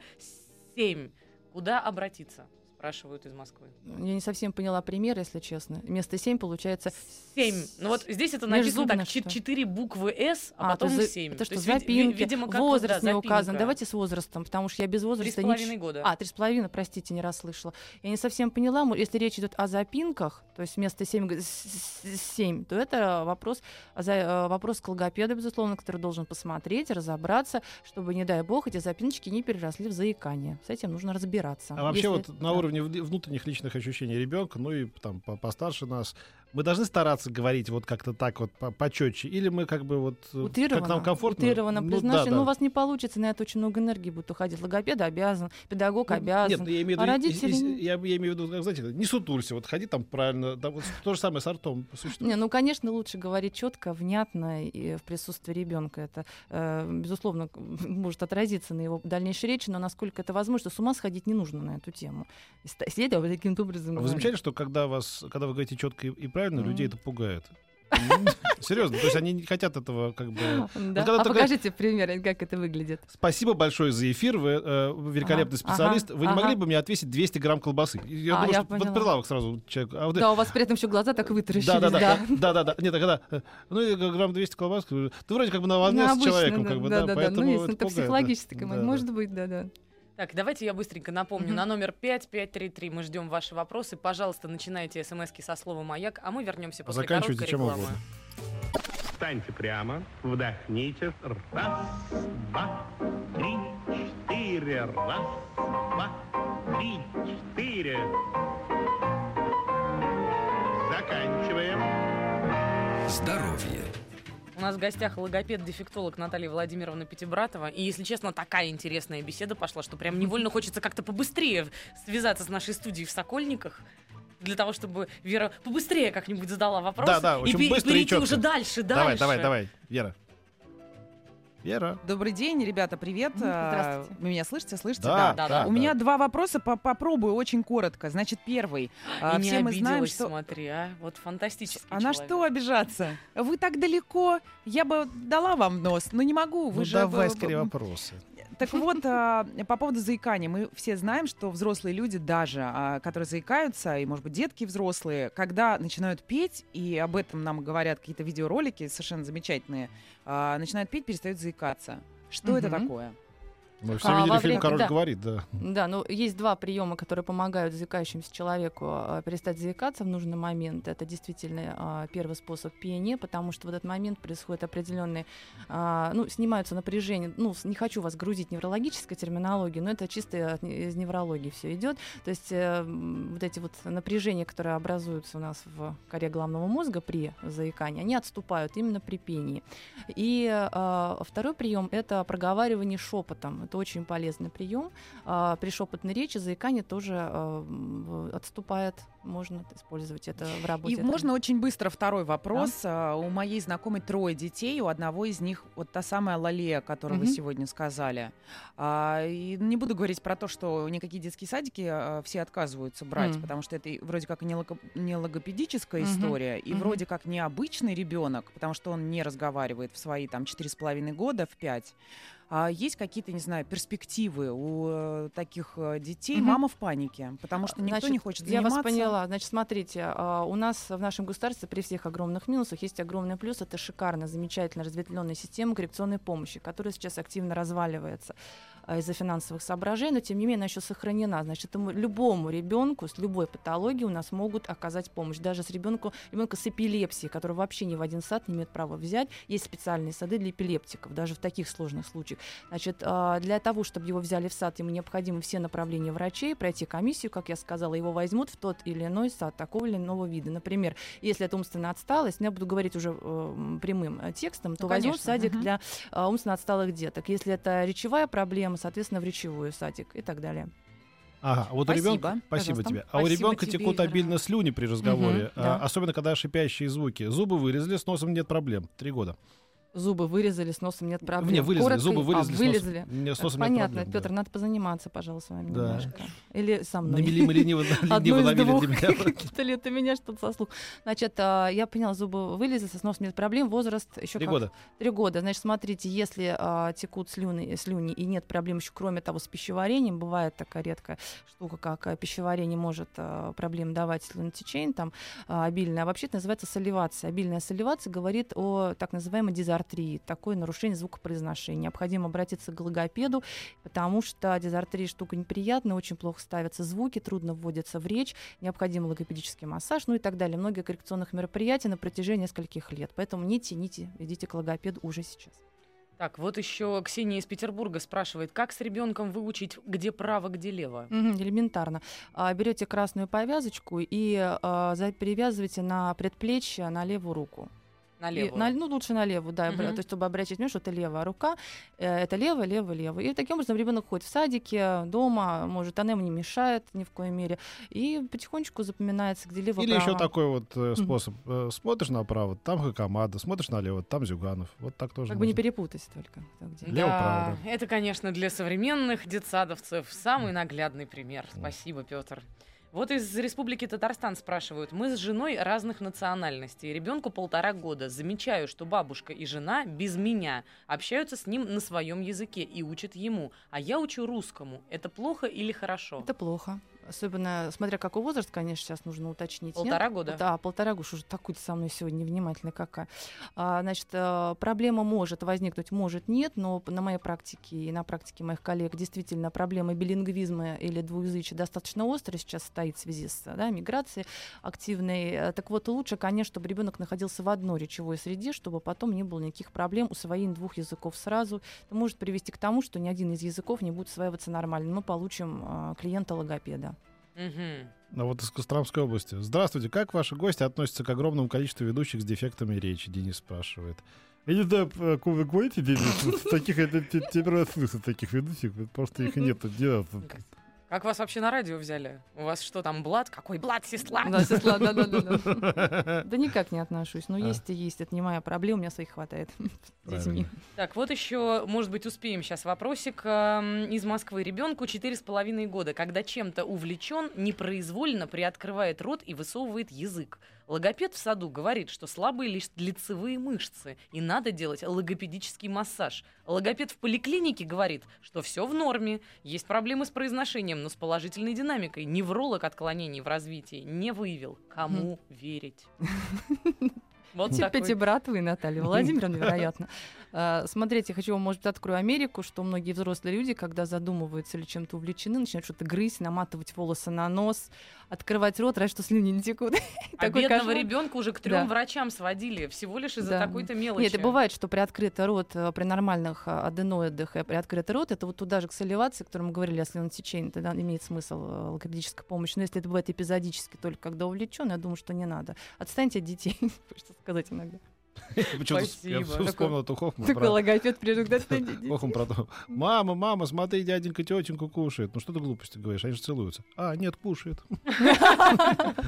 семь. Куда обратиться? Спрашивают из Москвы. Я не совсем поняла пример, если честно. Вместо 7 получается Семь. Ну вот здесь это написано так, чет- что? четыре буквы «С», а, А, потом то за- семь. Это что, есть, ви- ви- запинки, видимо, как возраст да, не указан. Давайте с возрастом, потому что я без Три с возраста... нич- половиной года. А, три с половиной, простите, не расслышала. Я не совсем поняла, если речь идет о запинках, то есть вместо 7, 7 то это вопрос, э, вопрос к логопеду, безусловно, который должен посмотреть, разобраться, чтобы, не дай бог, эти запиночки не переросли в заикание. С этим нужно разбираться. А вообще Если- вот на да. Уровне вне- внутренних личных ощущений ребенка, ну и там по- постарше нас, мы должны стараться говорить вот как-то так вот по- почетче, или мы как бы вот э, Утырованно, как нам комфортно? утырованно Ну, произношение. да, да. Ну, у вас не получится, на это очень много энергии будет уходить. Логопед обязан, педагог Ну, обязан. Нет, ну, я имею в А виду, родители и- и- не- я, я имею в виду, как, знаете, не сутулься, вот ходи там правильно, да, вот то же самое с ртом существует. Не, ну, конечно, лучше говорить четко, внятно и в присутствии ребенка. Это, э, безусловно, может отразиться на его дальнейшей речи, но насколько это возможно, с ума сходить не нужно на эту тему. Сидеть а вот таким образом. А Вы замечали, что когда вас, когда вы говорите четко и, и правильно, людей это пугает? Серьезно, то есть они не хотят этого как бы. Да. когда А только- покажите пример, как это выглядит. Спасибо большое за эфир, вы э, великолепный Ага, специалист. ага, Вы не могли бы мне отвесить 200 грамм колбасы? Я А, думаю, я что поняла. прилавок сразу человек. А вот Да, у вас при этом еще глаза так вытаращились. Да, да, да, да. да, да, Нет, когда, э, ну, и грамм 200 колбас, ты вроде как бы на волне с человеком, да, как бы, да, да. поэтому Ну, это да. Может быть, да, да. Так, давайте я быстренько напомню. Мгм. На номер 5533 мы ждем ваши вопросы. Пожалуйста, начинайте смски со слова «Маяк», а мы вернемся после Заканчивайте короткой чем рекламы. угодно. Встаньте прямо, вдохните. Раз, два, три, четыре. Раз, два, три, четыре. Заканчиваем. Здоровье. У нас в гостях логопед-дефектолог Наталья Владимировна Пятибратова. И, если честно, такая интересная беседа пошла, что прям невольно хочется как-то побыстрее связаться с нашей студией в Сокольниках. Для того, чтобы Вера побыстрее как-нибудь задала вопрос. Да, да, и очень пе- быстро и перейти чётко. уже дальше, дальше. Давай, давай, давай, Вера. Вера. Добрый день, ребята, привет. Мгм, здравствуйте. А, Вы меня слышите? Слышите? Да, да, да. У меня два вопроса, по- попробую очень коротко. Значит, первый. А, И не Все мы знаем, что... смотри, а. Вот фантастический А на человек. что обижаться? Вы так далеко. Я бы дала вам нос, но не могу. Вы Ну же давай б- скорее вопросы. Так вот, а, по поводу заикания. Мы все знаем, что взрослые люди даже, а, которые заикаются, и, может быть, детки взрослые, когда начинают петь, и об этом нам говорят какие-то видеоролики совершенно замечательные, а, начинают петь, перестают заикаться. Что это такое? Мы все А, видели во фильм время- «Король да. говорит», да. Да, ну есть два приема, которые помогают заикающемуся человеку а, перестать заикаться в нужный момент. Это действительно а, первый способ пения, потому что в этот момент происходит определенные, а, ну, снимаются напряжение. Ну, не хочу вас грузить неврологической терминологией, но это чисто от из неврологии все идет. То есть э, вот эти вот напряжения, которые образуются у нас в коре головного мозга при заикании, они отступают именно при пении. И а, второй прием это проговаривание шепотом. Это очень полезный прием. А, при шепотной речи заикание тоже а, отступает. Можно использовать это в работе. И Это- можно очень быстро второй вопрос. А, У моей знакомой трое детей, у одного из них вот та самая лалея, о которой вы Мгм. сегодня сказали. А, И не буду говорить про то, что никакие детские садики а, все отказываются брать, Мгм. потому что это вроде как не, лого- не логопедическая Мгм. история, и Мгм. вроде как необычный ребенок, потому что он не разговаривает в свои там четыре с половиной года, в пять. А есть какие-то, не знаю, перспективы у э, таких э, детей? Мама в панике, потому что никто Значит, не хочет Я заниматься. вас поняла. Значит, смотрите, а, у нас в нашем государстве при всех огромных минусах есть огромный плюс. Это шикарная, замечательная разветвленная система коррекционной помощи, которая сейчас активно разваливается из-за финансовых соображений, но тем не менее она еще сохранена. Значит, любому ребенку с любой патологией у нас могут оказать помощь. Даже с ребенку, ребенка с эпилепсией, который вообще ни в один сад не имеет права взять. Есть специальные сады для эпилептиков, даже в таких сложных случаях. Значит, а, для того, чтобы его взяли в сад, ему необходимы все направления врачей, пройти комиссию, как я сказала, его возьмут в тот или иной сад такого или иного вида. Например, если это умственная отсталость, ну, я буду говорить уже э, прямым э, текстом, то Ну, возьмут садик мгм. для э, умственно отсталых деток. Если это речевая проблема, соответственно, в речевую садик и так далее. Ага, вот у Спасибо. ребенка, спасибо Пожалуйста. тебе. А у Спасибо ребенка тебе, текут обильно слюни при разговоре, Мгм, а, да. особенно когда шипящие звуки. Зубы вырезали, с носом нет проблем. Три года. Зубы вырезали, с носом нет проблем. Не, вылезли, Коротко- зубы а, вылезли, с носом, не, с носом нет Понятно, проблем. Петр, надо позаниматься, пожалуй, с вами Да. немножко. Или со мной. Навели мы лениво, лениво двух. для меня. Какие-то лет у меня что-то со слух. Значит, а, я поняла, зубы вылезли, со сносом нет проблем, возраст еще Три года. Три года. Значит, смотрите, если а, текут слюны, слюни и нет проблем еще, кроме того, с пищеварением, бывает такая редкая штука, как а, пищеварение может проблем давать слюнотечение, там обильное. А вообще это называется соливация. Обильная соливация говорит о так называемой дизартрии, такое нарушение звукопроизношения. Необходимо обратиться к логопеду, потому что дизартрия штука неприятная, очень плохо ставятся звуки, трудно вводятся в речь, необходим логопедический массаж, ну и так далее. Много коррекционных мероприятий на протяжении нескольких лет. Поэтому не тяните, идите к логопеду уже сейчас. Так, вот еще Ксения из Петербурга спрашивает, как с ребенком выучить, где право, где лево? Элементарно. А, берете красную повязочку и а, перевязываете на предплечье на левую руку. И Налево. на- ну, лучше на левую, да, Мгм. то есть, чтобы обращать внимание, что это левая рука, э, это левая, левая, левая. И таким образом ребенок ходит в садике, дома, может, она ему не мешает ни в коей мере, и потихонечку запоминается, где лево, Или право. еще такой вот э, способ. Э, Смотришь направо, там Хакамада, смотришь налево, там Зюганов. Вот так тоже Как бы не можно. перепутать только. где. Лево, да, право, это, конечно, для современных детсадовцев самый наглядный пример. Спасибо, Петр. Вот из Республики Татарстан спрашивают. Мы с женой разных национальностей. Ребенку полтора года. Замечаю, что бабушка и жена без меня общаются с ним на своем языке и учат ему. А я учу русскому. Это плохо или хорошо? Это плохо. Особенно, смотря какой возраст, конечно, сейчас нужно уточнить. нет? Полтора года? Да, полтора года. Что же такой со мной сегодня невнимательно какая. А, значит, э, проблема может возникнуть, может нет, но на моей практике и на практике моих коллег действительно проблема билингвизма или двуязычия достаточно острая сейчас стоит в связи с да, миграцией активной. Э, Так вот, лучше, конечно, чтобы ребенок находился в одной речевой среде, чтобы потом не было никаких проблем усвоения двух языков сразу. Это может привести к тому, что ни один из языков не будет усваиваться нормально. Мы получим э, клиента-логопеда. А вот из Костромской области. Здравствуйте, как ваши гости относятся к огромному количеству ведущих с дефектами речи? Денис спрашивает. Я не знаю, о ком вы говорите, Денис. Таких, это те- те первый раз слышу таких ведущих, потому что их нет. Как вас вообще на радио взяли? У вас что там, блат? Какой блат, сестла? Да, сестла, да, да, да, да. Никак не отношусь. Но А. есть и есть. Это не моя проблема, у меня своих хватает с детьми. Так, вот еще, может быть, успеем сейчас вопросик эм, из Москвы. Ребенку четыре с половиной года, когда чем-то увлечен, непроизвольно приоткрывает рот и высовывает язык. Логопед в саду говорит, что слабые лишь лицевые мышцы, и надо делать логопедический массаж. Логопед в поликлинике говорит, что все в норме, есть проблемы с произношением, но с положительной динамикой. Невролог отклонений в развитии не выявил. Кому верить? Вот такой Пятибратовый Наталья Владимировна, вероятно. А, Смотрите, хочу вам, может быть, открою Америку, что многие взрослые люди, когда задумываются или чем-то увлечены, начинают что-то грызть, наматывать волосы на нос, открывать рот, раньше что слюни не текут. А бедного ребенка уже к трем Да. врачам сводили, всего лишь из-за Да. такой-то мелочи. Нет, и бывает, что приоткрытый рот э, при нормальных э, аденоидах и приоткрытый рот, это вот туда же к саливации, о которой мы говорили, о слюнотечении, тогда имеет смысл э, логопедическая помощь. Но если это бывает эпизодически, только когда увлечен, я думаю, что не надо. Отстаньте от детей, хочется сказать иногда. Почему-то вспомнил эту Хоффман Такой логопед. Хоффман про то. Мама, мама, смотри, дяденька тетеньку кушает. Ну что ты глупости говоришь, они же целуются. А, нет, кушает.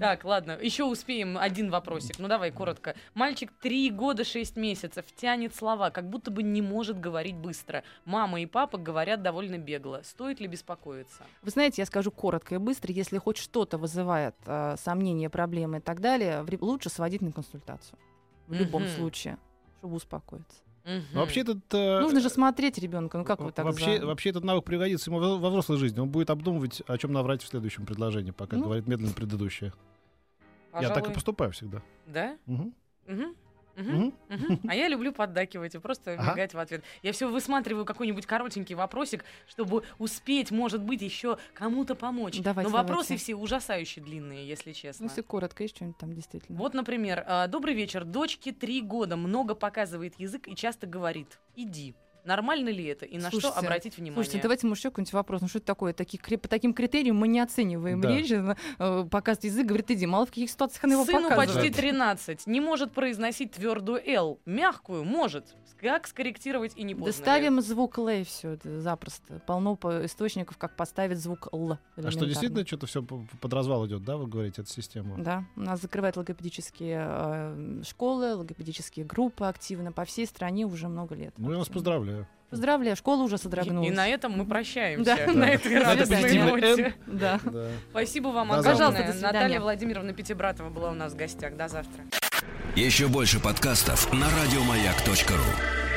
Так, ладно, еще успеем один вопросик. Ну давай, коротко. Мальчик три года шесть месяцев тянет слова, как будто бы не может говорить быстро. Мама и папа говорят довольно бегло. Стоит ли беспокоиться? Вы знаете, я скажу коротко и быстро, если хоть что-то вызывает э, сомнения, проблемы и так далее, лучше сводить на консультацию. В любом случае, чтобы успокоиться. Но вообще этот... э, Нужно же смотреть ребенка. Ну как вы так вообще, за- вообще этот навык пригодится ему во во взрослой жизни. Он будет обдумывать, о чем наврать в следующем предложении, пока Ну. говорит медленно предыдущее. Я так и Пожалуй. поступаю всегда. Да? Мгм. Мгм. А я люблю поддакивать и просто Ага. мигать в ответ. Я все высматриваю какой-нибудь коротенький вопросик, чтобы успеть, может быть, еще кому-то помочь. Но вопросы все ужасающе длинные, если честно. Ну, если коротко, есть что-нибудь там действительно. Вот, например, а, добрый вечер. Дочке три года, много показывает язык и часто говорит: иди. Нормально ли это? И на что Слушайте, обратить внимание? Слушайте, давайте, может, еще какой-нибудь вопрос. Ну, что это такое? Такие, по таким критериям мы не оцениваем Да. речь. Э, показывает язык, говорит, иди. Мало в каких ситуациях она его Сыну показывает. почти 13. Не может произносить твердую «л». Мягкую может. Как скорректировать и не поздно Да ли? ставим звук Л и все, запросто. Полно по- источников, как поставить звук Л. А что, действительно что-то все под развал идет, да, вы говорите, эта система? Да, у нас закрывают логопедические э, школы, логопедические группы активно по всей стране уже много лет. Ну, я вас поздравляю. Поздравляю, школа уже И, содрогнулась. и на этом мы прощаемся. Да. На этой радостной ноте. Да. Да. Спасибо вам огромное. Наталья Владимировна Пятибратова была у нас в гостях. До завтра. Еще больше подкастов на радиомаяк.ру.